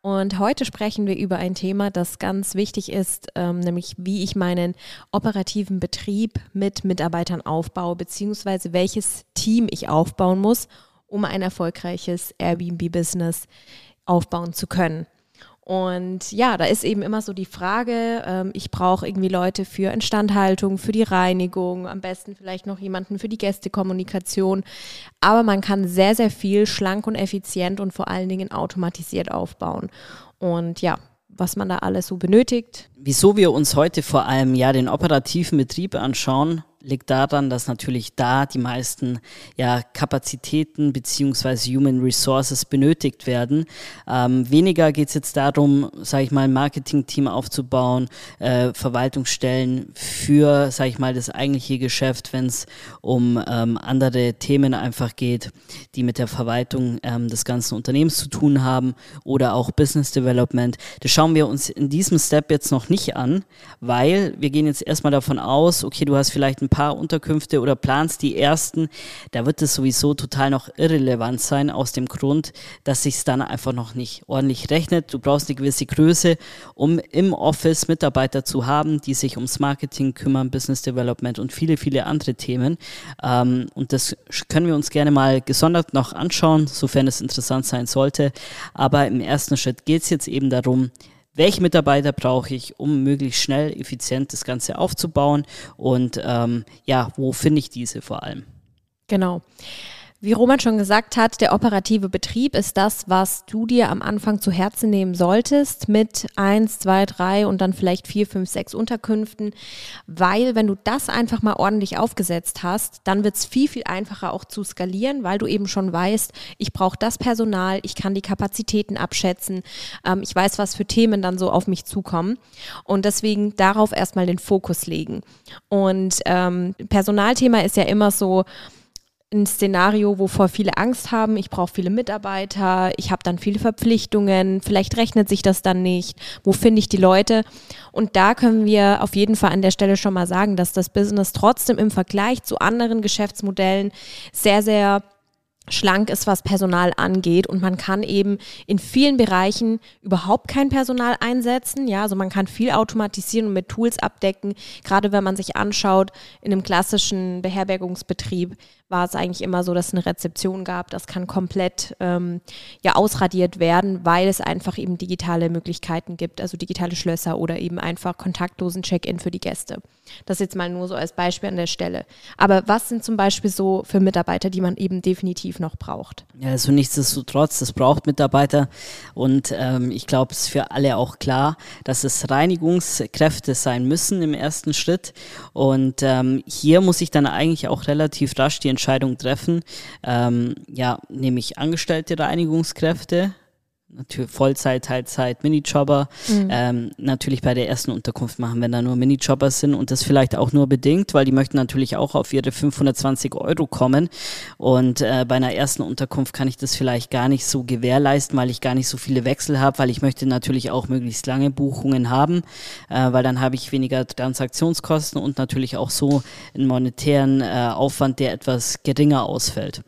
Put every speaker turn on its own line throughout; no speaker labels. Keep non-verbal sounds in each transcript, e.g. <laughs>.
Und heute sprechen wir über ein Thema, das ganz wichtig ist, ähm, nämlich wie ich meinen operativen Betrieb mit Mitarbeitern aufbaue, beziehungsweise welches Team ich aufbauen muss, um ein erfolgreiches Airbnb-Business aufbauen zu können. Und ja, da ist eben immer so die Frage, ähm, ich brauche irgendwie Leute für Instandhaltung, für die Reinigung, am besten vielleicht noch jemanden für die Gästekommunikation. Aber man kann sehr, sehr viel schlank und effizient und vor allen Dingen automatisiert aufbauen. Und ja, was man da alles so benötigt.
Wieso wir uns heute vor allem ja den operativen Betrieb anschauen, liegt daran, dass natürlich da die meisten ja, Kapazitäten beziehungsweise Human Resources benötigt werden. Ähm, weniger geht es jetzt darum, sage ich mal, ein Marketing-Team aufzubauen, äh, Verwaltungsstellen für, sage ich mal, das eigentliche Geschäft, wenn es um ähm, andere Themen einfach geht, die mit der Verwaltung ähm, des ganzen Unternehmens zu tun haben oder auch Business Development. Das schauen wir uns in diesem Step jetzt noch nicht an, weil wir gehen jetzt erstmal davon aus, okay, du hast vielleicht ein ein paar Unterkünfte oder planst die ersten, da wird es sowieso total noch irrelevant sein, aus dem Grund, dass sich es dann einfach noch nicht ordentlich rechnet. Du brauchst eine gewisse Größe, um im Office Mitarbeiter zu haben, die sich ums Marketing kümmern, Business Development und viele, viele andere Themen. Ähm, und das können wir uns gerne mal gesondert noch anschauen, sofern es interessant sein sollte. Aber im ersten Schritt geht es jetzt eben darum, welche Mitarbeiter brauche ich, um möglichst schnell, effizient das Ganze aufzubauen und ähm, ja, wo finde ich diese vor allem?
Genau. Wie Roman schon gesagt hat, der operative Betrieb ist das, was du dir am Anfang zu Herzen nehmen solltest mit eins, zwei, drei und dann vielleicht vier, fünf, sechs Unterkünften, weil wenn du das einfach mal ordentlich aufgesetzt hast, dann wird es viel, viel einfacher auch zu skalieren, weil du eben schon weißt, ich brauche das Personal, ich kann die Kapazitäten abschätzen, ähm, ich weiß, was für Themen dann so auf mich zukommen und deswegen darauf erstmal den Fokus legen. Und ähm, Personalthema ist ja immer so, ein Szenario, wovor viele Angst haben. Ich brauche viele Mitarbeiter, ich habe dann viele Verpflichtungen, vielleicht rechnet sich das dann nicht. Wo finde ich die Leute? Und da können wir auf jeden Fall an der Stelle schon mal sagen, dass das Business trotzdem im Vergleich zu anderen Geschäftsmodellen sehr, sehr schlank ist, was Personal angeht und man kann eben in vielen Bereichen überhaupt kein Personal einsetzen. Ja, also man kann viel automatisieren und mit Tools abdecken. Gerade wenn man sich anschaut, in einem klassischen Beherbergungsbetrieb war es eigentlich immer so, dass es eine Rezeption gab. Das kann komplett ähm, ja ausradiert werden, weil es einfach eben digitale Möglichkeiten gibt, also digitale Schlösser oder eben einfach kontaktlosen Check-in für die Gäste. Das jetzt mal nur so als Beispiel an der Stelle. Aber was sind zum Beispiel so für Mitarbeiter, die man eben definitiv noch braucht.
Ja, also nichtsdestotrotz, es braucht Mitarbeiter und ähm, ich glaube, es ist für alle auch klar, dass es Reinigungskräfte sein müssen im ersten Schritt und ähm, hier muss ich dann eigentlich auch relativ rasch die Entscheidung treffen, ähm, ja, nehme ich angestellte Reinigungskräfte, natürlich Vollzeit, Teilzeit, Minijobber. Mhm. Ähm, natürlich bei der ersten Unterkunft machen, wenn da nur Minijobber sind und das vielleicht auch nur bedingt, weil die möchten natürlich auch auf ihre 520 Euro kommen. Und äh, bei einer ersten Unterkunft kann ich das vielleicht gar nicht so gewährleisten, weil ich gar nicht so viele Wechsel habe, weil ich möchte natürlich auch möglichst lange Buchungen haben, äh, weil dann habe ich weniger Transaktionskosten und natürlich auch so einen monetären äh, Aufwand, der etwas geringer ausfällt.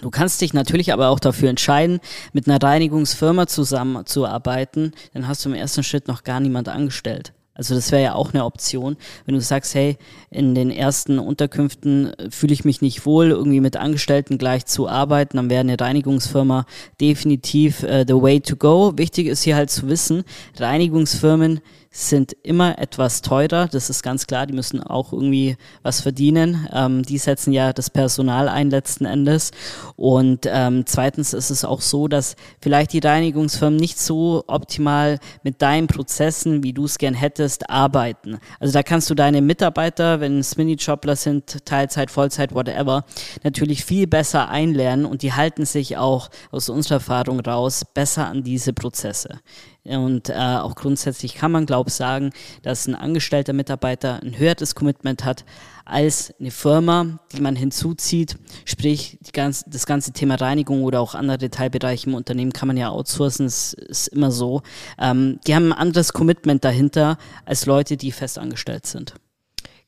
Du kannst dich natürlich aber auch dafür entscheiden, mit einer Reinigungsfirma zusammenzuarbeiten. Dann hast du im ersten Schritt noch gar niemand angestellt. Also das wäre ja auch eine Option, wenn du sagst, hey, in den ersten Unterkünften fühle ich mich nicht wohl, irgendwie mit Angestellten gleich zu arbeiten, dann wäre eine Reinigungsfirma definitiv uh, the way to go. Wichtig ist hier halt zu wissen, Reinigungsfirmen sind immer etwas teurer, das ist ganz klar, die müssen auch irgendwie was verdienen. Ähm, die setzen ja das Personal ein letzten Endes. Und ähm, zweitens ist es auch so, dass vielleicht die Reinigungsfirmen nicht so optimal mit deinen Prozessen, wie du es gern hättest, arbeiten. Also da kannst du deine Mitarbeiter, wenn es Minijobler sind, Teilzeit, Vollzeit, whatever, natürlich viel besser einlernen und die halten sich auch aus unserer Erfahrung raus besser an diese Prozesse Und äh, auch grundsätzlich kann man, glaube ich, sagen, dass ein angestellter Mitarbeiter ein höheres Commitment hat als eine Firma, die man hinzuzieht. Sprich, ganz, das ganze Thema Reinigung oder auch andere Teilbereiche im Unternehmen kann man ja outsourcen, das ist immer so. Ähm, die haben ein anderes Commitment dahinter als Leute, die festangestellt sind.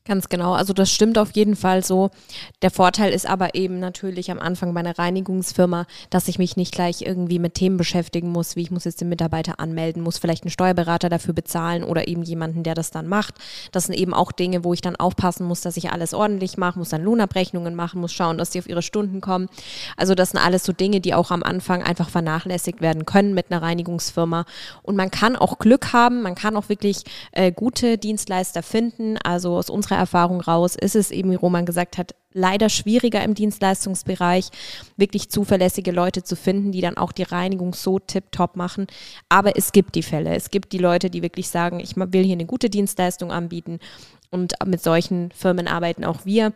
Ganz genau, also das stimmt auf jeden Fall so. Der Vorteil ist aber eben natürlich am Anfang bei einer Reinigungsfirma, dass ich mich nicht gleich irgendwie mit Themen beschäftigen muss, wie ich muss jetzt den Mitarbeiter anmelden, muss vielleicht einen Steuerberater dafür bezahlen oder eben jemanden, der das dann macht. Das sind eben auch Dinge, wo ich dann aufpassen muss, dass ich alles ordentlich mache, muss dann Lohnabrechnungen machen, muss schauen, dass die auf ihre Stunden kommen. Also das sind alles so Dinge, die auch am Anfang einfach vernachlässigt werden können mit einer Reinigungsfirma. Und man kann auch Glück haben, man kann auch wirklich äh, gute Dienstleister finden. Also aus unserer unserer Erfahrung raus ist es eben, wie Roman gesagt hat, leider schwieriger im Dienstleistungsbereich, wirklich zuverlässige Leute zu finden, die dann auch die Reinigung so tipptopp machen. Aber es gibt die Fälle. Es gibt die Leute, die wirklich sagen, ich will hier eine gute Dienstleistung anbieten. Und mit solchen Firmen arbeiten auch wir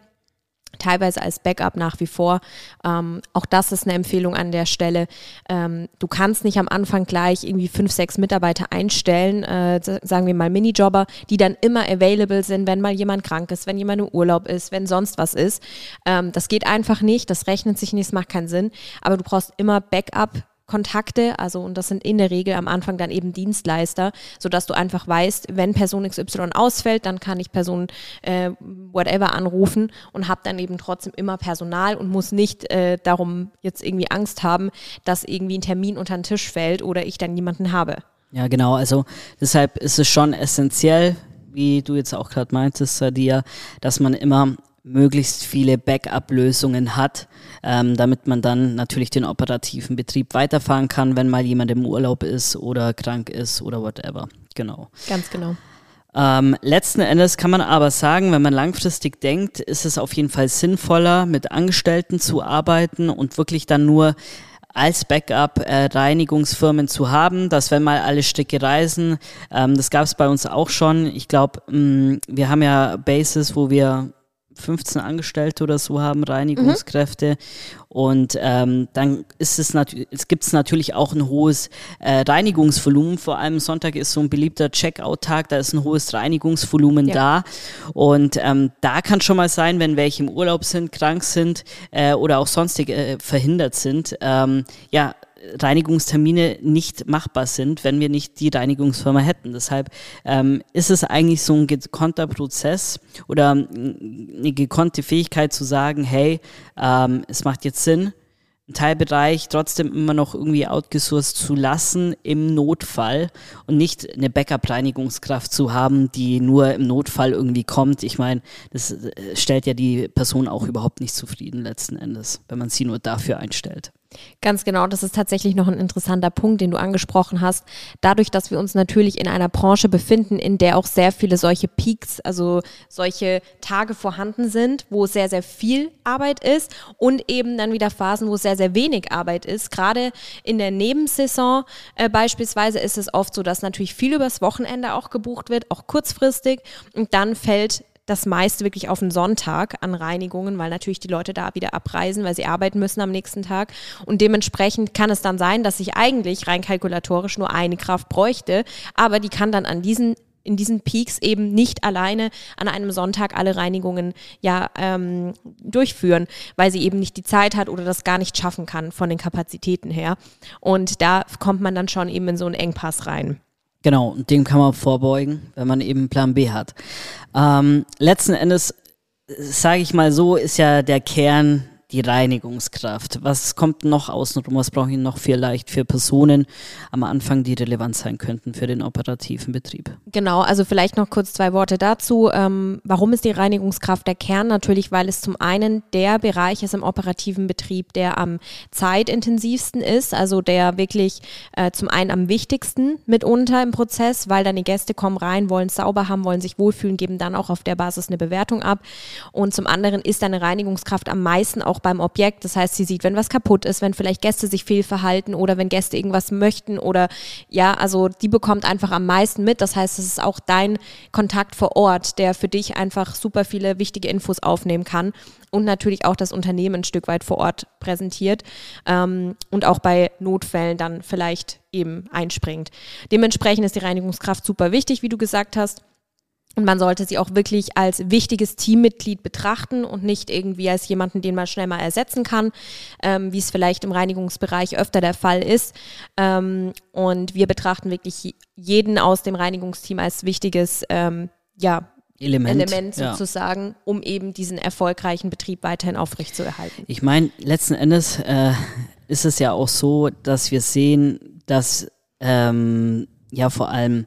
teilweise als Backup nach wie vor. Ähm, auch das ist eine Empfehlung an der Stelle. Ähm, du kannst nicht am Anfang gleich irgendwie fünf, sechs Mitarbeiter einstellen, äh, sagen wir mal Minijobber, die dann immer available sind, wenn mal jemand krank ist, wenn jemand im Urlaub ist, wenn sonst was ist. Ähm, das geht einfach nicht, das rechnet sich nicht, das macht keinen Sinn. Aber du brauchst immer Backup Kontakte, also und das sind in der Regel am Anfang dann eben Dienstleister, sodass du einfach weißt, wenn Person XY ausfällt, dann kann ich Person äh, whatever anrufen und habe dann eben trotzdem immer Personal und muss nicht äh, darum jetzt irgendwie Angst haben, dass irgendwie ein Termin unter den Tisch fällt oder ich dann niemanden habe.
Ja, genau, also deshalb ist es schon essentiell, wie du jetzt auch gerade meintest, Sadia, dass man immer möglichst viele Backup-Lösungen hat, ähm, damit man dann natürlich den operativen Betrieb weiterfahren kann, wenn mal jemand im Urlaub ist oder krank ist oder whatever. Genau.
Ganz genau.
Ähm, letzten Endes kann man aber sagen, wenn man langfristig denkt, ist es auf jeden Fall sinnvoller, mit Angestellten zu arbeiten und wirklich dann nur als Backup äh, Reinigungsfirmen zu haben, dass wenn mal alle Stricke reisen, ähm, das gab es bei uns auch schon. Ich glaube, mm, wir haben ja Bases, wo wir 15 Angestellte oder so haben, Reinigungskräfte. Mhm. Und ähm, dann ist es natürlich, es gibt es natürlich auch ein hohes äh, Reinigungsvolumen. Vor allem Sonntag ist so ein beliebter Checkout-Tag, da ist ein hohes Reinigungsvolumen ja. da. Und ähm, da kann schon mal sein, wenn welche im Urlaub sind, krank sind äh, oder auch sonstig äh, verhindert sind, ähm, ja, Reinigungstermine nicht machbar sind, wenn wir nicht die Reinigungsfirma hätten. Deshalb ähm, ist es eigentlich so ein gekonnter Prozess oder eine gekonnte Fähigkeit zu sagen, hey, ähm, es macht jetzt Sinn, einen Teilbereich trotzdem immer noch irgendwie outgesourced zu lassen im Notfall und nicht eine Backup-Reinigungskraft zu haben, die nur im Notfall irgendwie kommt. Ich meine, das äh, stellt ja die Person auch überhaupt nicht zufrieden letzten Endes, wenn man sie nur dafür einstellt.
Ganz genau, das ist tatsächlich noch ein interessanter Punkt, den du angesprochen hast. Dadurch, dass wir uns natürlich in einer Branche befinden, in der auch sehr viele solche Peaks, also solche Tage vorhanden sind, wo sehr, sehr viel Arbeit ist und eben dann wieder Phasen, wo sehr, sehr wenig Arbeit ist. Gerade in der Nebensaison äh, beispielsweise ist es oft so, dass natürlich viel übers Wochenende auch gebucht wird, auch kurzfristig und dann fällt das meiste wirklich auf den Sonntag an Reinigungen, weil natürlich die Leute da wieder abreisen, weil sie arbeiten müssen am nächsten Tag. Und dementsprechend kann es dann sein, dass ich eigentlich rein kalkulatorisch nur eine Kraft bräuchte, aber die kann dann an diesen in diesen Peaks eben nicht alleine an einem Sonntag alle Reinigungen ja ähm, durchführen, weil sie eben nicht die Zeit hat oder das gar nicht schaffen kann von den Kapazitäten her. Und da kommt man dann schon eben in so einen Engpass rein.
Genau, und dem kann man vorbeugen, wenn man eben Plan B hat. Ähm, letzten Endes, sage ich mal so, ist ja der Kern die Reinigungskraft. Was kommt noch außenrum? Was brauche ich noch vielleicht für Personen am Anfang, die relevant sein könnten für den operativen Betrieb?
Genau, also vielleicht noch kurz zwei Worte dazu. Ähm, warum ist die Reinigungskraft der Kern? Natürlich, weil es zum einen der Bereich ist im operativen Betrieb, der am zeitintensivsten ist, also der wirklich äh, zum einen am wichtigsten mitunter im Prozess, weil die Gäste kommen rein, wollen es sauber haben, wollen sich wohlfühlen, geben dann auch auf der Basis eine Bewertung ab. Und zum anderen ist eine Reinigungskraft am meisten auch beim Objekt. Das heißt, sie sieht, wenn was kaputt ist, wenn vielleicht Gäste sich fehlverhalten oder wenn Gäste irgendwas möchten oder ja, also die bekommt einfach am meisten mit. Das heißt, es ist auch dein Kontakt vor Ort, der für dich einfach super viele wichtige Infos aufnehmen kann und natürlich auch das Unternehmen ein Stück weit vor Ort präsentiert ähm, und auch bei Notfällen dann vielleicht eben einspringt. Dementsprechend ist die Reinigungskraft super wichtig, wie du gesagt hast. Und man sollte sie auch wirklich als wichtiges Teammitglied betrachten und nicht irgendwie als jemanden, den man schnell mal ersetzen kann, ähm, wie es vielleicht im Reinigungsbereich öfter der Fall ist. Ähm, und wir betrachten wirklich jeden aus dem Reinigungsteam als wichtiges, ähm, ja, Element, Element sozusagen, ja. um eben diesen erfolgreichen Betrieb weiterhin aufrechtzuerhalten.
Ich meine, letzten Endes äh, ist es ja auch so, dass wir sehen, dass ähm, ja vor allem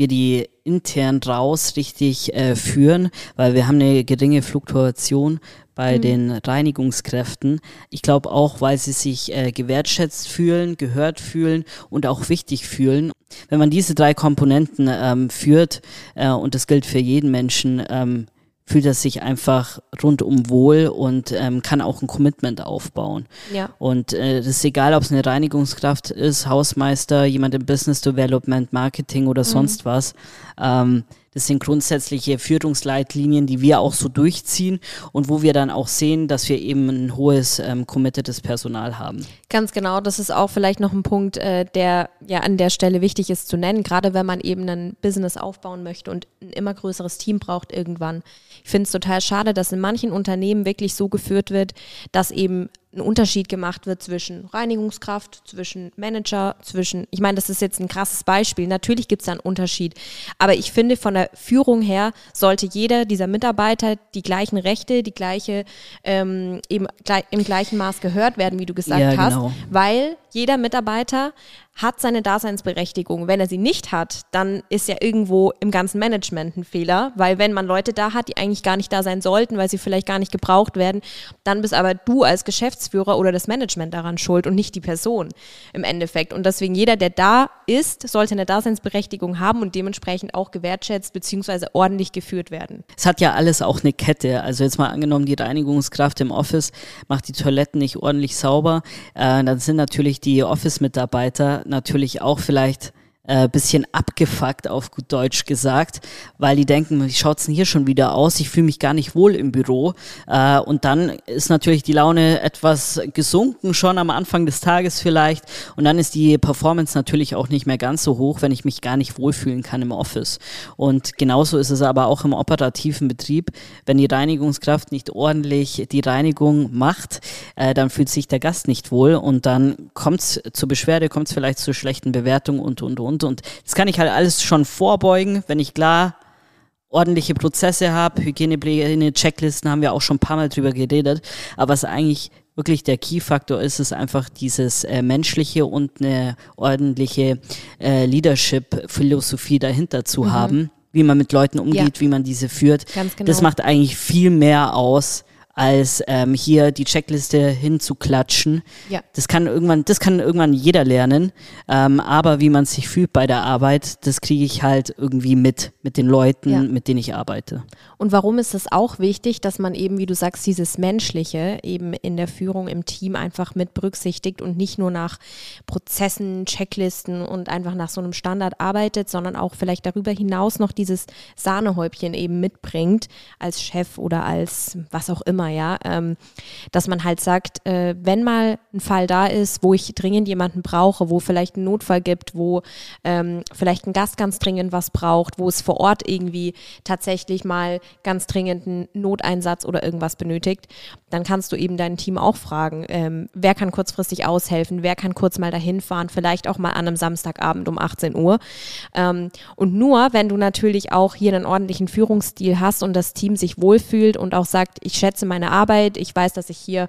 wir die intern raus richtig äh, führen, weil wir haben eine geringe Fluktuation bei mhm. den Reinigungskräften. Ich glaube auch, weil sie sich äh, gewertschätzt fühlen, gehört fühlen und auch wichtig fühlen. Wenn man diese drei Komponenten ähm, führt, äh, und das gilt für jeden Menschen, ähm, fühlt er sich einfach rundum wohl und ähm, kann auch ein Commitment aufbauen. Ja. Und äh, das ist egal, ob es eine Reinigungskraft ist, Hausmeister, jemand im Business Development, Marketing oder mhm. sonst was. Ähm, das sind grundsätzliche Führungsleitlinien, die wir auch so durchziehen und wo wir dann auch sehen, dass wir eben ein hohes ähm, committedes Personal haben.
Ganz genau, das ist auch vielleicht noch ein Punkt, äh, der ja an der Stelle wichtig ist zu nennen, gerade wenn man eben ein Business aufbauen möchte und ein immer größeres Team braucht irgendwann. Ich finde es total schade, dass in manchen Unternehmen wirklich so geführt wird, dass eben ein Unterschied gemacht wird zwischen Reinigungskraft, zwischen Manager, zwischen, ich meine, das ist jetzt ein krasses Beispiel, natürlich gibt es da einen Unterschied, aber ich finde, von der Führung her sollte jeder dieser Mitarbeiter die gleichen Rechte, die gleiche, ähm, eben gleich, im gleichen Maß gehört werden, wie du gesagt ja, hast, genau. weil jeder Mitarbeiter hat seine Daseinsberechtigung. Wenn er sie nicht hat, dann ist ja irgendwo im ganzen Management ein Fehler, weil wenn man Leute da hat, die eigentlich gar nicht da sein sollten, weil sie vielleicht gar nicht gebraucht werden, dann bist aber du als Geschäftsführer oder das Management daran schuld und nicht die Person im Endeffekt. Und deswegen jeder, der da ist, sollte eine Daseinsberechtigung haben und dementsprechend auch gewertschätzt bzw. ordentlich geführt werden.
Es hat ja alles auch eine Kette. Also jetzt mal angenommen, die Reinigungskraft im Office macht die Toiletten nicht ordentlich sauber, äh, dann sind natürlich die Office-Mitarbeiter natürlich auch vielleicht äh, bisschen abgefuckt, auf gut Deutsch gesagt, weil die denken, wie schaut's denn hier schon wieder aus? Ich fühle mich gar nicht wohl im Büro. Äh, und dann ist natürlich die Laune etwas gesunken, schon am Anfang des Tages vielleicht. Und dann ist die Performance natürlich auch nicht mehr ganz so hoch, wenn ich mich gar nicht wohlfühlen kann im Office. Und genauso ist es aber auch im operativen Betrieb. Wenn die Reinigungskraft nicht ordentlich die Reinigung macht, äh, dann fühlt sich der Gast nicht wohl und dann kommt es zur Beschwerde, kommt es vielleicht zu schlechten Bewertungen und, und, und und. Und das kann ich halt alles schon vorbeugen, wenn ich klar ordentliche Prozesse habe, Hygienepläne, Checklisten haben wir auch schon ein paar Mal drüber geredet. Aber was eigentlich wirklich der Key-Faktor ist, ist einfach dieses äh, menschliche und eine ordentliche äh, Leadership-Philosophie dahinter zu mhm. haben, wie man mit Leuten umgeht, ja. wie man diese führt. Genau. Das macht eigentlich viel mehr aus, als ähm, hier die Checkliste hinzuklatschen. Ja. Das kann irgendwann, das kann irgendwann jeder lernen. Ähm, aber wie man sich fühlt bei der Arbeit, das kriege ich halt irgendwie mit, mit den Leuten, ja. mit denen ich arbeite.
Und warum ist es auch wichtig, dass man eben, wie du sagst, dieses Menschliche eben in der Führung im Team einfach mit berücksichtigt und nicht nur nach Prozessen, Checklisten und einfach nach so einem Standard arbeitet, sondern auch vielleicht darüber hinaus noch dieses Sahnehäubchen eben mitbringt als Chef oder als was auch immer ja, ähm, dass man halt sagt, äh, wenn mal ein Fall da ist, wo ich dringend jemanden brauche, wo vielleicht einen Notfall gibt, wo ähm, vielleicht ein Gast ganz dringend was braucht, wo es vor Ort irgendwie tatsächlich mal ganz dringend einen Noteinsatz oder irgendwas benötigt, dann kannst du eben dein Team auch fragen, ähm, wer kann kurzfristig aushelfen, wer kann kurz mal dahin fahren, vielleicht auch mal an einem Samstagabend um 18 Uhr. Ähm, und nur, wenn du natürlich auch hier einen ordentlichen Führungsstil hast und das Team sich wohlfühlt und auch sagt, ich schätze meine Arbeit, ich weiß, dass ich hier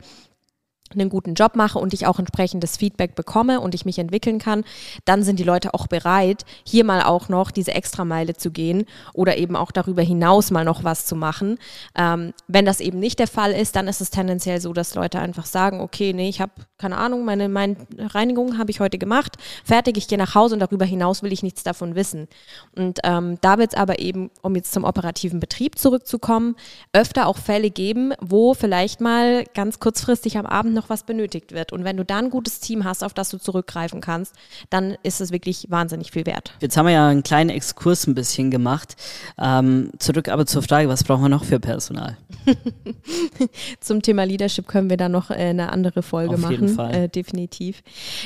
einen guten Job mache und ich auch entsprechendes Feedback bekomme und ich mich entwickeln kann, dann sind die Leute auch bereit, hier mal auch noch diese Extrameile zu gehen oder eben auch darüber hinaus mal noch was zu machen. Ähm, wenn das eben nicht der Fall ist, dann ist es tendenziell so, dass Leute einfach sagen, okay, nee, ich habe keine Ahnung, meine, meine Reinigung habe ich heute gemacht, fertig, ich gehe nach Hause und darüber hinaus will ich nichts davon wissen. Und ähm, da wird es aber eben, um jetzt zum operativen Betrieb zurückzukommen, öfter auch Fälle geben, wo vielleicht mal ganz kurzfristig am Abend noch noch was benötigt wird. Und wenn du da ein gutes Team hast, auf das du zurückgreifen kannst, dann ist es wirklich wahnsinnig viel wert.
Jetzt haben wir ja einen kleinen Exkurs ein bisschen gemacht. Ähm, zurück aber zur Frage, was brauchen wir noch für Personal? <laughs>
Zum Thema Leadership können wir da noch äh, eine andere Folge
Auf
machen.
jeden Fall.
Äh, definitiv.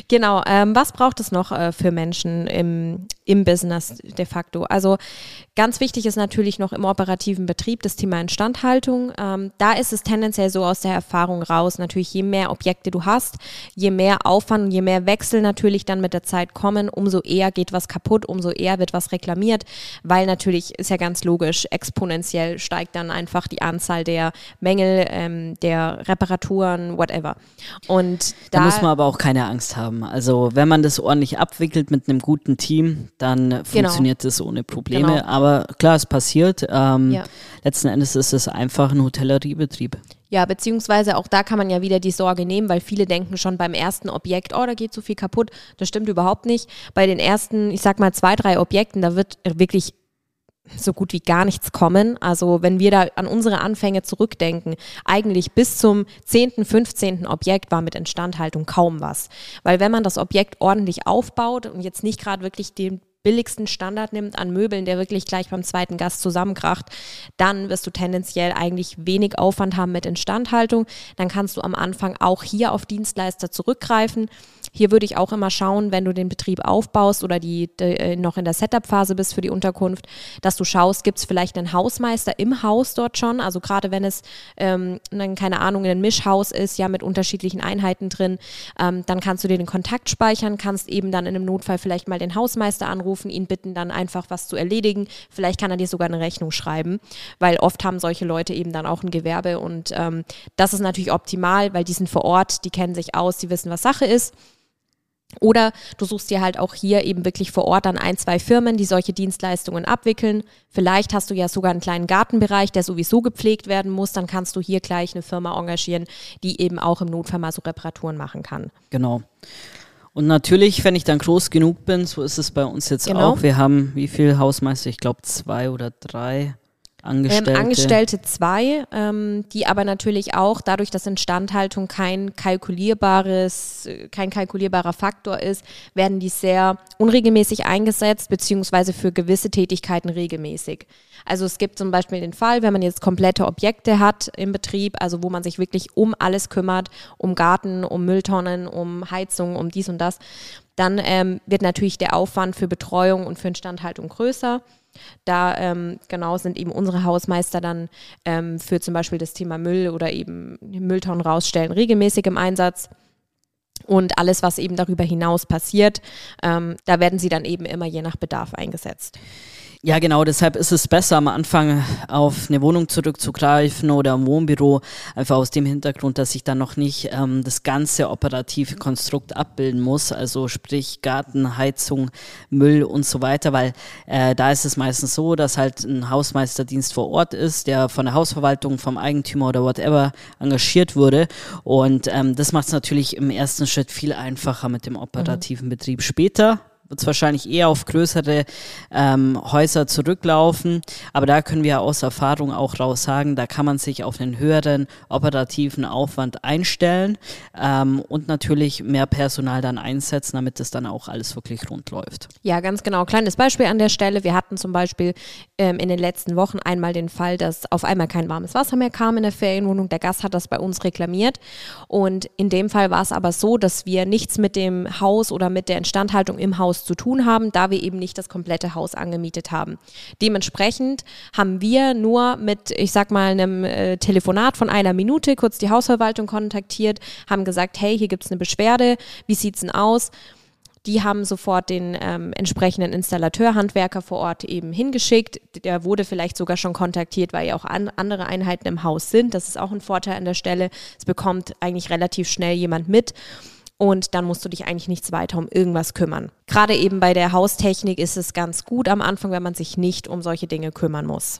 Genau. Ähm, was braucht es noch äh, für Menschen im, im Business de facto? Also ganz wichtig ist natürlich noch im operativen Betrieb das Thema Instandhaltung. Ähm, da ist es tendenziell so aus der Erfahrung raus, natürlich je mehr Objekte du hast, je mehr Aufwand und je mehr Wechsel natürlich dann mit der Zeit kommen, umso eher geht was kaputt, umso eher wird was reklamiert, weil natürlich ist ja ganz logisch, exponentiell steigt dann einfach die Anzahl der Mängel, ähm, der Reparaturen, whatever. Und
Da,
da,
muss man aber auch keine Angst haben. Also wenn man das ordentlich abwickelt mit einem guten Team, dann funktioniert das ohne Probleme.
Genau.
Aber klar, es passiert. Ähm,
Ja.
Letzten Endes ist es einfach ein Hotelleriebetrieb.
Ja, beziehungsweise auch da kann man ja wieder die Sorge nehmen, weil viele denken schon beim ersten Objekt, oh, da geht so viel kaputt. Das stimmt überhaupt nicht. Bei den ersten, ich sag mal, zwei, drei Objekten, da wird wirklich so gut wie gar nichts kommen. Also wenn wir da an unsere Anfänge zurückdenken, eigentlich bis zum 10., 15. Objekt war mit Instandhaltung kaum was. Weil wenn man das Objekt ordentlich aufbaut und jetzt nicht gerade wirklich den billigsten Standard nimmt an Möbeln, der wirklich gleich beim zweiten Gast zusammenkracht, dann wirst du tendenziell eigentlich wenig Aufwand haben mit Instandhaltung. Dann kannst du am Anfang auch hier auf Dienstleister zurückgreifen. Hier würde ich auch immer schauen, wenn du den Betrieb aufbaust oder die, die äh, noch in der Setup-Phase bist für die Unterkunft, dass du schaust, gibt es vielleicht einen Hausmeister im Haus dort schon. Also gerade wenn es ähm, dann, keine Ahnung, ein Mischhaus ist, ja mit unterschiedlichen Einheiten drin, ähm, dann kannst du dir den Kontakt speichern, kannst eben dann in einem Notfall vielleicht mal den Hausmeister anrufen, ihn bitten, dann einfach was zu erledigen. Vielleicht kann er dir sogar eine Rechnung schreiben, weil oft haben solche Leute eben dann auch ein Gewerbe und ähm, das ist natürlich optimal, weil die sind vor Ort, die kennen sich aus, die wissen, was Sache ist. Oder du suchst dir halt auch hier eben wirklich vor Ort dann ein, zwei Firmen, die solche Dienstleistungen abwickeln. Vielleicht hast du ja sogar einen kleinen Gartenbereich, der sowieso gepflegt werden muss. Dann kannst du hier gleich eine Firma engagieren, die eben auch im Notfall mal so Reparaturen machen kann.
Genau. Und natürlich, wenn ich dann groß genug bin, so ist es bei uns jetzt
Genau.
auch. Wir haben wie viele Hausmeister? Ich glaube zwei oder drei Angestellte.
Ähm, Angestellte zwei, ähm, die aber natürlich auch dadurch, dass Instandhaltung kein kalkulierbares, äh, kein kalkulierbarer Faktor ist, werden die sehr unregelmäßig eingesetzt, beziehungsweise für gewisse Tätigkeiten regelmäßig. Also es gibt zum Beispiel den Fall, wenn man jetzt komplette Objekte hat im Betrieb, also wo man sich wirklich um alles kümmert, um Garten, um Mülltonnen, um Heizung, um dies und das, dann ähm, wird natürlich der Aufwand für Betreuung und für Instandhaltung größer. Da ähm, genau sind eben unsere Hausmeister dann ähm, für zum Beispiel das Thema Müll oder eben Mülltonnen rausstellen regelmäßig im Einsatz. Und alles, was eben darüber hinaus passiert, ähm, da werden sie dann eben immer je nach Bedarf eingesetzt.
Ja, genau, deshalb ist es besser, am Anfang auf eine Wohnung zurückzugreifen oder ein Wohnbüro, einfach aus dem Hintergrund, dass ich dann noch nicht ähm, das ganze operative Konstrukt abbilden muss, also sprich Garten, Heizung, Müll und so weiter, weil äh, da ist es meistens so, dass halt ein Hausmeisterdienst vor Ort ist, der von der Hausverwaltung, vom Eigentümer oder whatever engagiert wurde und ähm, das macht es natürlich im ersten Schritt viel einfacher mit dem operativen Betrieb. Später wird es wahrscheinlich eher auf größere ähm, Häuser zurücklaufen. Aber da können wir aus Erfahrung auch raus sagen, da kann man sich auf einen höheren operativen Aufwand einstellen ähm, und natürlich mehr Personal dann einsetzen, damit das dann auch alles wirklich rund läuft.
Ja, ganz genau. Kleines Beispiel an der Stelle. Wir hatten zum Beispiel ähm, in den letzten Wochen einmal den Fall, dass auf einmal kein warmes Wasser mehr kam in der Ferienwohnung. Der Gast hat das bei uns reklamiert. Und in dem Fall war es aber so, dass wir nichts mit dem Haus oder mit der Instandhaltung im Haus zu tun haben, da wir eben nicht das komplette Haus angemietet haben. Dementsprechend haben wir nur mit, ich sag mal, einem äh, Telefonat von einer Minute kurz die Hausverwaltung kontaktiert, haben gesagt, hey, hier gibt es eine Beschwerde, wie sieht's denn aus? Die haben sofort den ähm, entsprechenden Installateur, Handwerker vor Ort eben hingeschickt. Der wurde vielleicht sogar schon kontaktiert, weil ja auch an, andere Einheiten im Haus sind. Das ist auch ein Vorteil an der Stelle. Es bekommt eigentlich relativ schnell jemand mit und dann musst du dich eigentlich nichts weiter um irgendwas kümmern. Gerade eben bei der Haustechnik ist es ganz gut am Anfang, wenn man sich nicht um solche Dinge kümmern muss.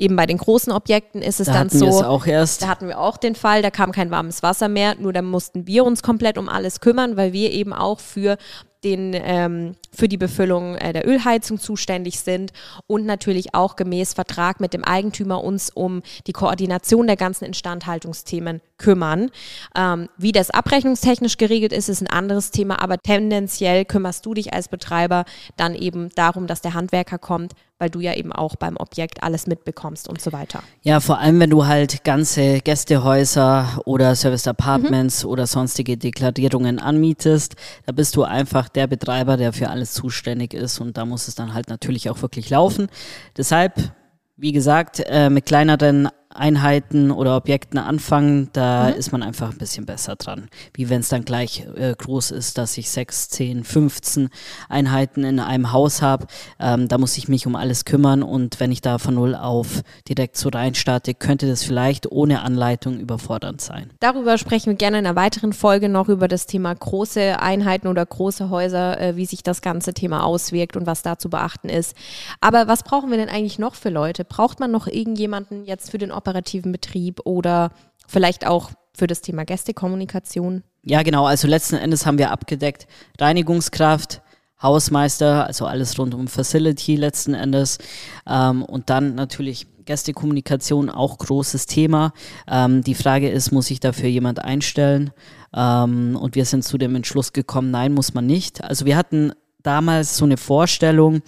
Eben bei den großen Objekten ist es
Da
dann so.
es auch erst.
Da hatten wir auch den Fall, da kam kein warmes Wasser mehr, nur da mussten wir uns komplett um alles kümmern, weil wir eben auch für den, ähm, für die Befüllung äh, der Ölheizung zuständig sind und natürlich auch gemäß Vertrag mit dem Eigentümer uns um die Koordination der ganzen Instandhaltungsthemen kümmern. Ähm, wie das abrechnungstechnisch geregelt ist, ist ein anderes Thema, aber tendenziell kümmerst du dich als Betreiber dann eben darum, dass der Handwerker kommt, weil du ja eben auch beim Objekt alles mitbekommst und so weiter.
Ja, vor allem, wenn du halt ganze Gästehäuser oder Service Apartments oder sonstige Deklarierungen anmietest, da bist du einfach der Betreiber, der für alles zuständig ist und da muss es dann halt natürlich auch wirklich laufen. Deshalb, wie gesagt, äh, mit kleineren Einheiten oder Objekten anfangen, da ist man einfach ein bisschen besser dran. Wie wenn es dann gleich äh, groß ist, dass ich 6, 10, 15 Einheiten in einem Haus habe. Ähm, da muss ich mich um alles kümmern und wenn ich da von null auf direkt so reinstarte, könnte das vielleicht ohne Anleitung überfordernd sein.
Darüber sprechen wir gerne in einer weiteren Folge noch über das Thema große Einheiten oder große Häuser, äh, wie sich das ganze Thema auswirkt und was da zu beachten ist. Aber was brauchen wir denn eigentlich noch für Leute? Braucht man noch irgendjemanden jetzt für den operativen Betrieb oder vielleicht auch für das Thema Gästekommunikation?
Ja, genau. Also letzten Endes haben wir abgedeckt Reinigungskraft, Hausmeister, also alles rund um Facility letzten Endes. Ähm, und dann natürlich Gästekommunikation, auch großes Thema. Ähm, die Frage ist, muss ich dafür jemand einstellen? Ähm, und wir sind zu dem Entschluss gekommen, nein, muss man nicht. Also wir hatten damals so eine Vorstellung,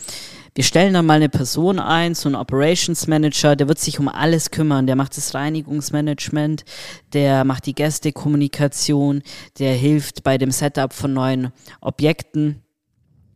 wir stellen dann mal eine Person ein, so einen Operations Manager, der wird sich um alles kümmern, der macht das Reinigungsmanagement, der macht die Gästekommunikation, der hilft bei dem Setup von neuen Objekten.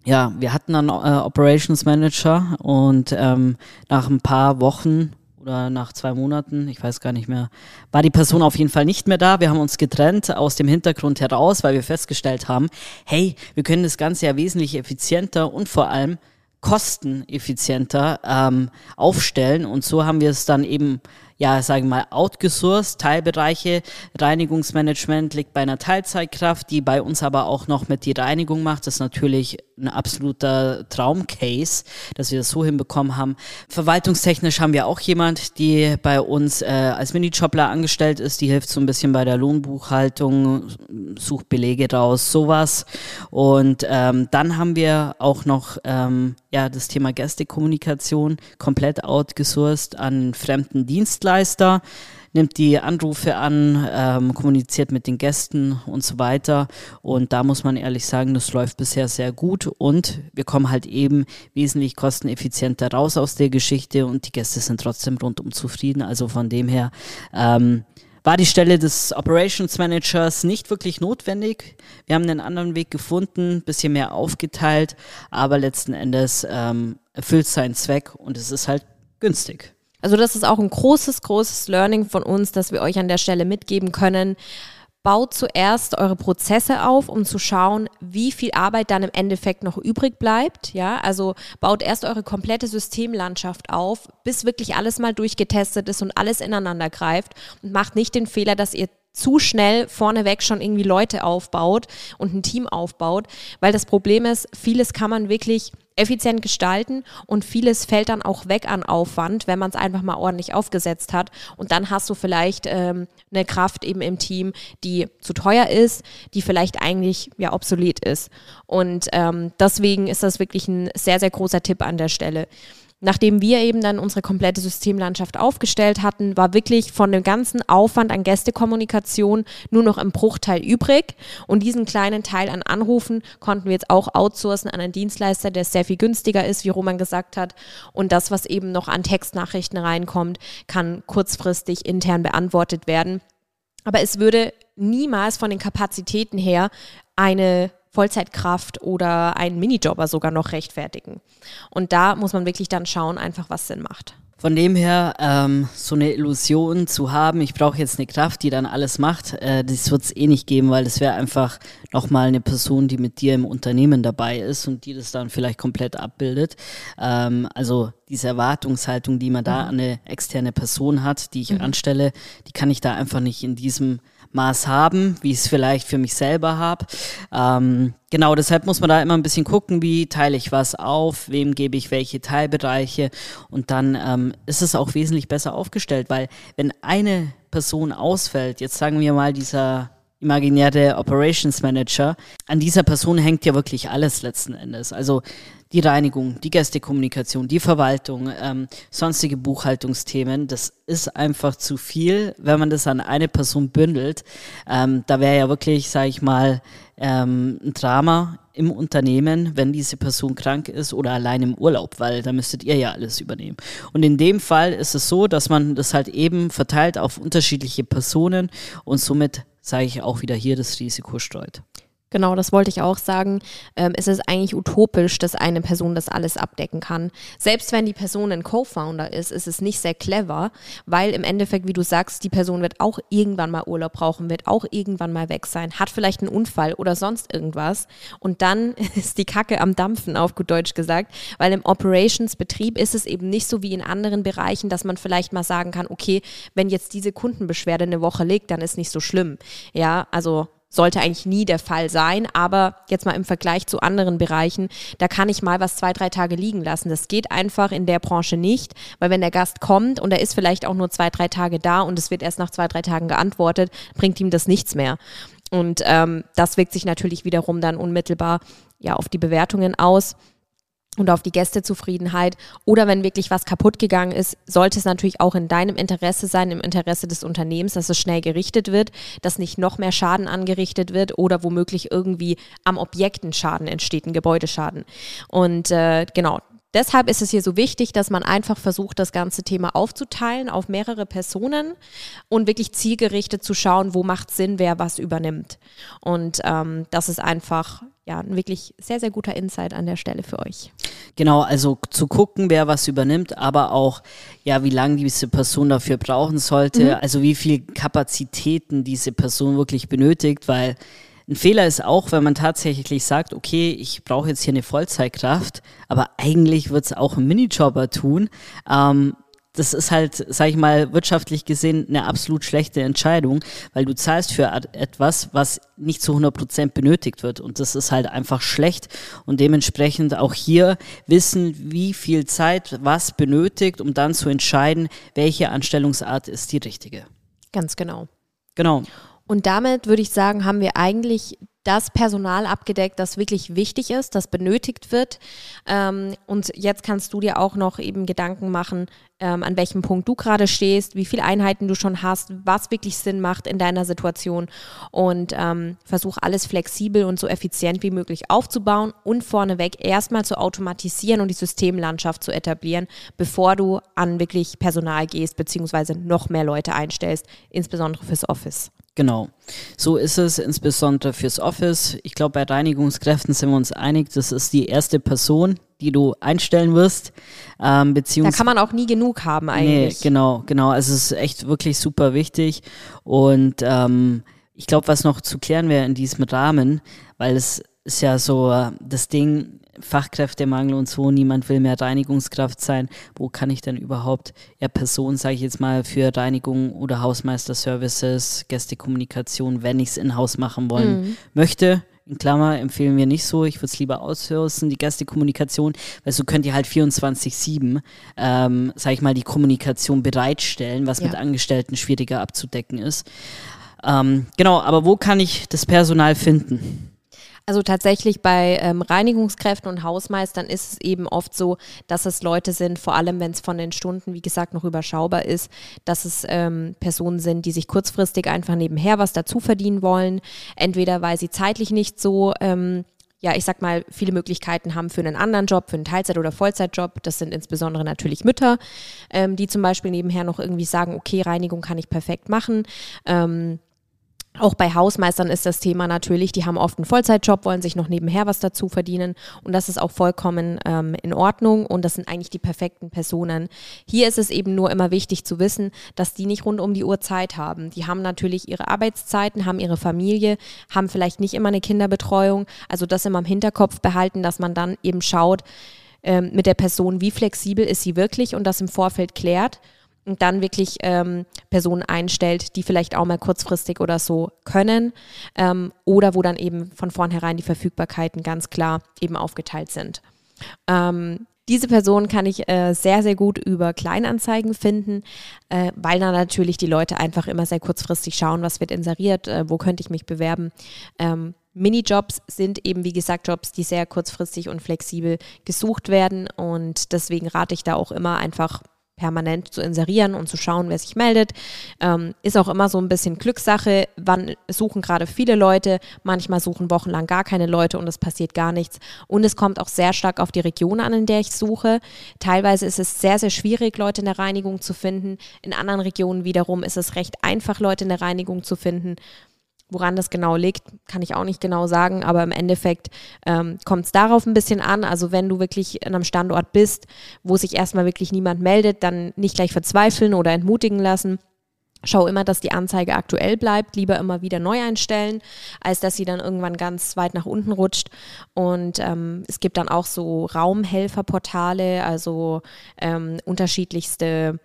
Ja, wir hatten dann äh, Operations Manager und ähm, nach ein paar Wochen oder nach zwei Monaten, ich weiß gar nicht mehr, war die Person auf jeden Fall nicht mehr da. Wir haben uns getrennt aus dem Hintergrund heraus, weil wir festgestellt haben, hey, wir können das Ganze ja wesentlich effizienter und vor allem kosteneffizienter ähm, aufstellen. Und so haben wir es dann eben, ja, sagen wir mal, outgesourced. Teilbereiche, Reinigungsmanagement liegt bei einer Teilzeitkraft, die bei uns aber auch noch mit die Reinigung macht. Das ist natürlich ein absoluter Traumcase, dass wir das so hinbekommen haben. Verwaltungstechnisch haben wir auch jemand, die bei uns äh, als Minijobler angestellt ist, die hilft so ein bisschen bei der Lohnbuchhaltung, sucht Belege raus, sowas. Und ähm, dann haben wir auch noch ähm, ja das Thema Gästekommunikation komplett outgesourced an fremden Dienstleister nimmt die Anrufe an, ähm, kommuniziert mit den Gästen und so weiter. Und da muss man ehrlich sagen, das läuft bisher sehr gut und wir kommen halt eben wesentlich kosteneffizienter raus aus der Geschichte und die Gäste sind trotzdem rundum zufrieden. Also von dem her ähm, war die Stelle des Operations Managers nicht wirklich notwendig. Wir haben einen anderen Weg gefunden, bisschen mehr aufgeteilt, aber letzten Endes ähm, erfüllt seinen Zweck und es ist halt günstig.
Also das ist auch ein großes, großes Learning von uns, dass wir euch an der Stelle mitgeben können. Baut zuerst eure Prozesse auf, um zu schauen, wie viel Arbeit dann im Endeffekt noch übrig bleibt. Ja, also baut erst eure komplette Systemlandschaft auf, bis wirklich alles mal durchgetestet ist und alles ineinander greift und macht nicht den Fehler, dass ihr zu schnell vorneweg schon irgendwie Leute aufbaut und ein Team aufbaut, weil das Problem ist, vieles kann man wirklich effizient gestalten und vieles fällt dann auch weg an Aufwand, wenn man es einfach mal ordentlich aufgesetzt hat. Und dann hast du vielleicht ähm, eine Kraft eben im Team, die zu teuer ist, die vielleicht eigentlich ja obsolet ist. Und ähm, deswegen ist das wirklich ein sehr, sehr großer Tipp an der Stelle. Nachdem wir eben dann unsere komplette Systemlandschaft aufgestellt hatten, war wirklich von dem ganzen Aufwand an Gästekommunikation nur noch ein Bruchteil übrig. Und diesen kleinen Teil an Anrufen konnten wir jetzt auch outsourcen an einen Dienstleister, der sehr viel günstiger ist, wie Roman gesagt hat. Und das, was eben noch an Textnachrichten reinkommt, kann kurzfristig intern beantwortet werden. Aber es würde niemals von den Kapazitäten her eine Vollzeitkraft oder einen Minijobber sogar noch rechtfertigen. Und da muss man wirklich dann schauen, einfach was Sinn macht.
Von dem her, ähm, so eine Illusion zu haben, ich brauche jetzt eine Kraft, die dann alles macht, äh, das wird es eh nicht geben, weil das wäre einfach nochmal eine Person, die mit dir im Unternehmen dabei ist und die das dann vielleicht komplett abbildet. Ähm, also diese Erwartungshaltung, die man da mhm. an eine externe Person hat, die ich mhm. anstelle, die kann ich da einfach nicht in diesem Maß haben, wie ich es vielleicht für mich selber habe. Ähm, genau, deshalb muss man da immer ein bisschen gucken, wie teile ich was auf, wem gebe ich welche Teilbereiche und dann ähm, ist es auch wesentlich besser aufgestellt, weil wenn eine Person ausfällt, jetzt sagen wir mal dieser imaginäre Operations Manager, an dieser Person hängt ja wirklich alles letzten Endes. Also die Reinigung, die Gästekommunikation, die Verwaltung, ähm, sonstige Buchhaltungsthemen, das ist einfach zu viel, wenn man das an eine Person bündelt. Ähm, da wäre ja wirklich, sage ich mal, ähm, ein Drama im Unternehmen, wenn diese Person krank ist oder allein im Urlaub, weil da müsstet ihr ja alles übernehmen. Und in dem Fall ist es so, dass man das halt eben verteilt auf unterschiedliche Personen und somit, sage ich auch wieder hier, das Risiko streut.
Genau, das wollte ich auch sagen. Ähm, es ist eigentlich utopisch, dass eine Person das alles abdecken kann. Selbst wenn die Person ein Co-Founder ist, ist es nicht sehr clever, weil im Endeffekt, wie du sagst, die Person wird auch irgendwann mal Urlaub brauchen, wird auch irgendwann mal weg sein, hat vielleicht einen Unfall oder sonst irgendwas. Und dann <laughs> ist die Kacke am Dampfen, auf gut Deutsch gesagt, weil im Operations-Betrieb ist es eben nicht so wie in anderen Bereichen, dass man vielleicht mal sagen kann, okay, wenn jetzt diese Kundenbeschwerde eine Woche liegt, dann ist nicht so schlimm. Ja, also sollte eigentlich nie der Fall sein, aber jetzt mal im Vergleich zu anderen Bereichen, da kann ich mal was zwei, drei Tage liegen lassen. Das geht einfach in der Branche nicht, weil wenn der Gast kommt und er ist vielleicht auch nur zwei, drei Tage da und es wird erst nach zwei, drei Tagen geantwortet, bringt ihm das nichts mehr. Und ähm, das wirkt sich natürlich wiederum dann unmittelbar ja auf die Bewertungen aus und auf die Gästezufriedenheit oder wenn wirklich was kaputt gegangen ist, sollte es natürlich auch in deinem Interesse sein, im Interesse des Unternehmens, dass es schnell gerichtet wird, dass nicht noch mehr Schaden angerichtet wird oder womöglich irgendwie am Objekt ein Schaden entsteht, ein Gebäudeschaden. Und äh, genau, Deshalb ist es hier so wichtig, dass man einfach versucht, das ganze Thema aufzuteilen auf mehrere Personen und wirklich zielgerichtet zu schauen, wo macht Sinn, wer was übernimmt. Und ähm, das ist einfach ja, ein wirklich sehr, sehr guter Insight an der Stelle für euch.
Genau, also zu gucken, wer was übernimmt, aber auch, ja, wie lange diese Person dafür brauchen sollte, mhm. also wie viel Kapazitäten diese Person wirklich benötigt, weil ein Fehler ist auch, wenn man tatsächlich sagt, okay, ich brauche jetzt hier eine Vollzeitkraft, aber eigentlich wird es auch ein Minijobber tun. Ähm, das ist halt, sag ich mal, wirtschaftlich gesehen eine absolut schlechte Entscheidung, weil du zahlst für etwas, was nicht zu 100 Prozent benötigt wird. Und das ist halt einfach schlecht. Und dementsprechend auch hier wissen, wie viel Zeit was benötigt, um dann zu entscheiden, welche Anstellungsart ist die richtige.
Ganz genau.
Genau.
Und damit würde ich sagen, haben wir eigentlich das Personal abgedeckt, das wirklich wichtig ist, das benötigt wird. Ähm, und jetzt kannst du dir auch noch eben Gedanken machen, ähm, an welchem Punkt du gerade stehst, wie viele Einheiten du schon hast, was wirklich Sinn macht in deiner Situation und ähm, versuch alles flexibel und so effizient wie möglich aufzubauen und vorneweg erstmal zu automatisieren und die Systemlandschaft zu etablieren, bevor du an wirklich Personal gehst, beziehungsweise noch mehr Leute einstellst, insbesondere fürs Office.
Genau. So ist es insbesondere fürs Office. Ich glaube, bei Reinigungskräften sind wir uns einig, das ist die erste Person, die du einstellen wirst. Ähm,
da kann man auch nie genug haben eigentlich.
Nee, genau, genau. Also es ist echt wirklich super wichtig. Und ähm, ich glaube, was noch zu klären wäre in diesem Rahmen, weil es ist ja so äh, das Ding, Fachkräftemangel und so, niemand will mehr Reinigungskraft sein. Wo kann ich denn überhaupt eher Person, sage ich jetzt mal, für Reinigung oder Hausmeisterservices, Gästekommunikation, wenn ich es in-house machen wollen mhm. möchte? In Klammer empfehlen wir nicht so. Ich würde es lieber aussourcen, die Gästekommunikation, weil so könnt ihr halt 24-7, ähm, sage ich mal, die Kommunikation bereitstellen, was ja. mit Angestellten schwieriger abzudecken ist. Ähm, genau, aber wo kann ich das Personal finden?
Also tatsächlich bei ähm, Reinigungskräften und Hausmeistern ist es eben oft so, dass es Leute sind, vor allem wenn es von den Stunden, wie gesagt, noch überschaubar ist, dass es ähm, Personen sind, die sich kurzfristig einfach nebenher was dazu verdienen wollen. Entweder weil sie zeitlich nicht so ähm, ja, ich sag mal, viele Möglichkeiten haben für einen anderen Job, für einen Teilzeit- oder Vollzeitjob. Das sind insbesondere natürlich Mütter, ähm, die zum Beispiel nebenher noch irgendwie sagen, okay, Reinigung kann ich perfekt machen. Ähm, Auch bei Hausmeistern ist das Thema natürlich, die haben oft einen Vollzeitjob, wollen sich noch nebenher was dazu verdienen und das ist auch vollkommen ähm, in Ordnung und das sind eigentlich die perfekten Personen. Hier ist es eben nur immer wichtig zu wissen, dass die nicht rund um die Uhr Zeit haben. Die haben natürlich ihre Arbeitszeiten, haben ihre Familie, haben vielleicht nicht immer eine Kinderbetreuung. Also das immer im Hinterkopf behalten, dass man dann eben schaut ähm, mit der Person, wie flexibel ist sie wirklich und das im Vorfeld klärt und dann wirklich ähm, Personen einstellt, die vielleicht auch mal kurzfristig oder so können ähm, oder wo dann eben von vornherein die Verfügbarkeiten ganz klar eben aufgeteilt sind. Ähm, diese Person kann ich äh, sehr, sehr gut über Kleinanzeigen finden, äh, weil dann natürlich die Leute einfach immer sehr kurzfristig schauen, was wird inseriert, äh, wo könnte ich mich bewerben. Ähm, Minijobs sind eben, wie gesagt, Jobs, die sehr kurzfristig und flexibel gesucht werden und deswegen rate ich da auch immer einfach permanent zu inserieren und zu schauen, wer sich meldet. Ähm, ist auch immer so ein bisschen Glückssache. Wann suchen gerade viele Leute? Manchmal suchen wochenlang gar keine Leute und es passiert gar nichts. Und es kommt auch sehr stark auf die Region an, in der ich suche. Teilweise ist es sehr, sehr schwierig, Leute in der Reinigung zu finden. In anderen Regionen wiederum ist es recht einfach, Leute in der Reinigung zu finden. Woran das genau liegt, kann ich auch nicht genau sagen, aber im Endeffekt ähm, kommt es darauf ein bisschen an. Also wenn du wirklich an einem Standort bist, wo sich erstmal wirklich niemand meldet, dann nicht gleich verzweifeln oder entmutigen lassen. Schau immer, dass die Anzeige aktuell bleibt, lieber immer wieder neu einstellen, als dass sie dann irgendwann ganz weit nach unten rutscht. Und ähm, es gibt dann auch so Raumhelferportale, also ähm, unterschiedlichste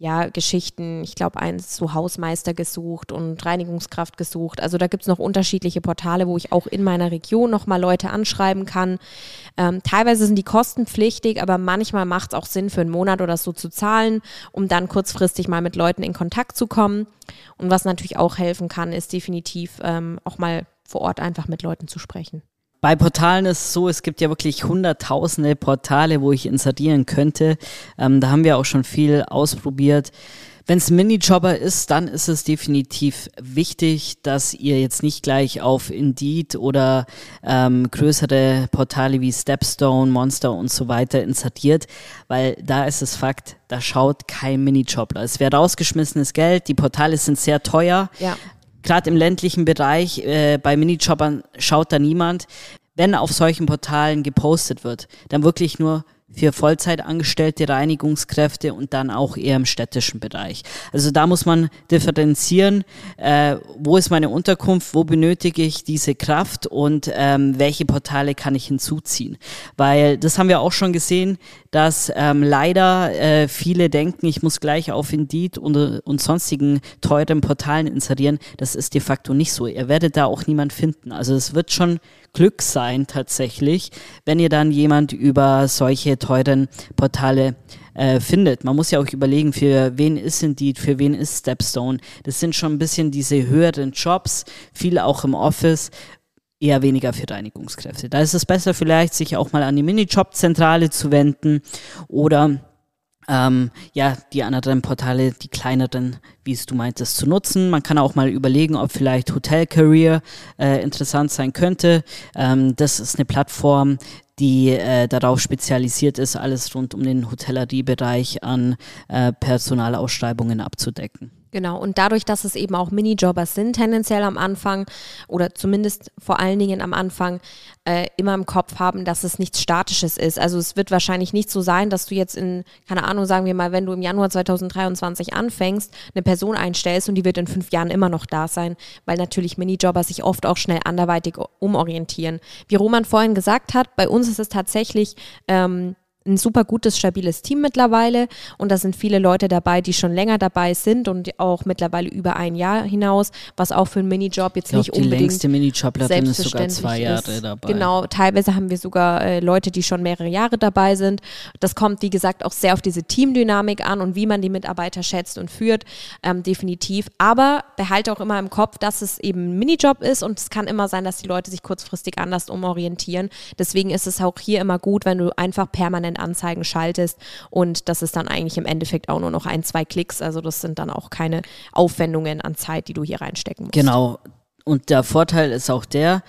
ja, Geschichten, ich glaube, eins zu Hausmeister gesucht und Reinigungskraft gesucht. Also da gibt es noch unterschiedliche Portale, wo ich auch in meiner Region nochmal Leute anschreiben kann. Ähm, teilweise sind die kostenpflichtig, aber manchmal macht es auch Sinn, für einen Monat oder so zu zahlen, um dann kurzfristig mal mit Leuten in Kontakt zu kommen. Und was natürlich auch helfen kann, ist definitiv ähm, auch mal vor Ort einfach mit Leuten zu sprechen.
Bei Portalen ist es so, es gibt ja wirklich hunderttausende Portale, wo ich inserieren könnte. Ähm, da haben wir auch schon viel ausprobiert. Wenn es Minijobber ist, dann ist es definitiv wichtig, dass ihr jetzt nicht gleich auf Indeed oder ähm, größere Portale wie Stepstone, Monster und so weiter inseriert, weil da ist es Fakt, da schaut kein Minijobler. Es wäre rausgeschmissenes Geld, die Portale sind sehr teuer. Ja gerade im ländlichen Bereich äh, bei Minijobbern schaut da niemand. Wenn auf solchen Portalen gepostet wird, dann wirklich nur für Vollzeitangestellte Reinigungskräfte und dann auch eher im städtischen Bereich. Also da muss man differenzieren, äh, wo ist meine Unterkunft, wo benötige ich diese Kraft und ähm, welche Portale kann ich hinzuziehen. Weil das haben wir auch schon gesehen, dass ähm, leider äh, viele denken, ich muss gleich auf Indeed und, und sonstigen teuren Portalen inserieren. Das ist de facto nicht so. Ihr werdet da auch niemand finden. Also es wird schon Glück sein tatsächlich, wenn ihr dann jemand über solche teuren Portale äh, findet. Man muss ja auch überlegen, für wen ist Indeed, für wen ist Stepstone. Das sind schon ein bisschen diese höheren Jobs, viel auch im Office, eher weniger für Reinigungskräfte. Da ist es besser vielleicht, sich auch mal an die Minijob-Zentrale zu wenden oder ähm, ja, die anderen Portale, die kleineren, wie es du meintest, zu nutzen. Man kann auch mal überlegen, ob vielleicht Hotel Career äh, interessant sein könnte. Ähm, das ist eine Plattform, die äh, darauf spezialisiert ist, alles rund um den Hotelleriebereich an äh, Personalausschreibungen abzudecken.
Genau, und dadurch, dass es eben auch Minijobbers sind, tendenziell am Anfang oder zumindest vor allen Dingen am Anfang äh, immer im Kopf haben, dass es nichts Statisches ist. Also es wird wahrscheinlich nicht so sein, dass du jetzt in, keine Ahnung, sagen wir mal, wenn du im Januar 2023 anfängst, eine Person einstellst und die wird in fünf Jahren immer noch da sein, weil natürlich Minijobber sich oft auch schnell anderweitig umorientieren. Wie Roman vorhin gesagt hat, bei uns ist es tatsächlich ähm, ein super gutes, stabiles Team mittlerweile und da sind viele Leute dabei, die schon länger dabei sind und auch mittlerweile über ein Jahr hinaus, was auch für einen Minijob jetzt glaub, nicht
die
unbedingt
Die längste Minijoblerin ist sogar zwei Jahre ist. dabei.
Genau, teilweise haben wir sogar äh, Leute, die schon mehrere Jahre dabei sind. Das kommt, wie gesagt, auch sehr auf diese Teamdynamik an und wie man die Mitarbeiter schätzt und führt, ähm, definitiv. Aber behalte auch immer im Kopf, dass es eben ein Minijob ist und es kann immer sein, dass die Leute sich kurzfristig anders umorientieren. Deswegen ist es auch hier immer gut, wenn du einfach permanent Anzeigen schaltest und das ist dann eigentlich im Endeffekt auch nur noch ein, zwei Klicks. Also das sind dann auch keine Aufwendungen an Zeit, die du hier reinstecken musst.
Genau. Und der Vorteil ist auch der,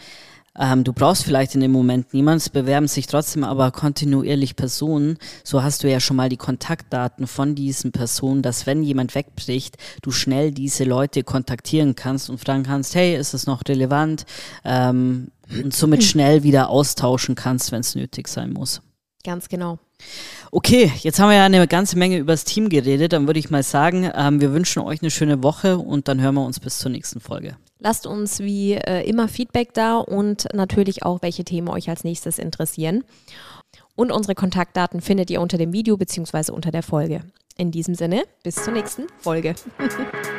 Ähm, du brauchst vielleicht in dem Moment niemanden, es bewerben sich trotzdem aber kontinuierlich Personen. So hast du ja schon mal die Kontaktdaten von diesen Personen, dass wenn jemand wegbricht, du schnell diese Leute kontaktieren kannst und fragen kannst, hey, ist es noch relevant? Ähm, und somit schnell wieder austauschen kannst, wenn es nötig sein muss.
Ganz genau.
Okay, jetzt haben wir ja eine ganze Menge über das Team geredet. Dann würde ich mal sagen, ähm, wir wünschen euch eine schöne Woche und dann hören wir uns bis zur nächsten Folge.
Lasst uns wie äh, immer Feedback da und natürlich auch, welche Themen euch als nächstes interessieren. Und unsere Kontaktdaten findet ihr unter dem Video bzw. unter der Folge. In diesem Sinne, bis zur nächsten Folge. <laughs>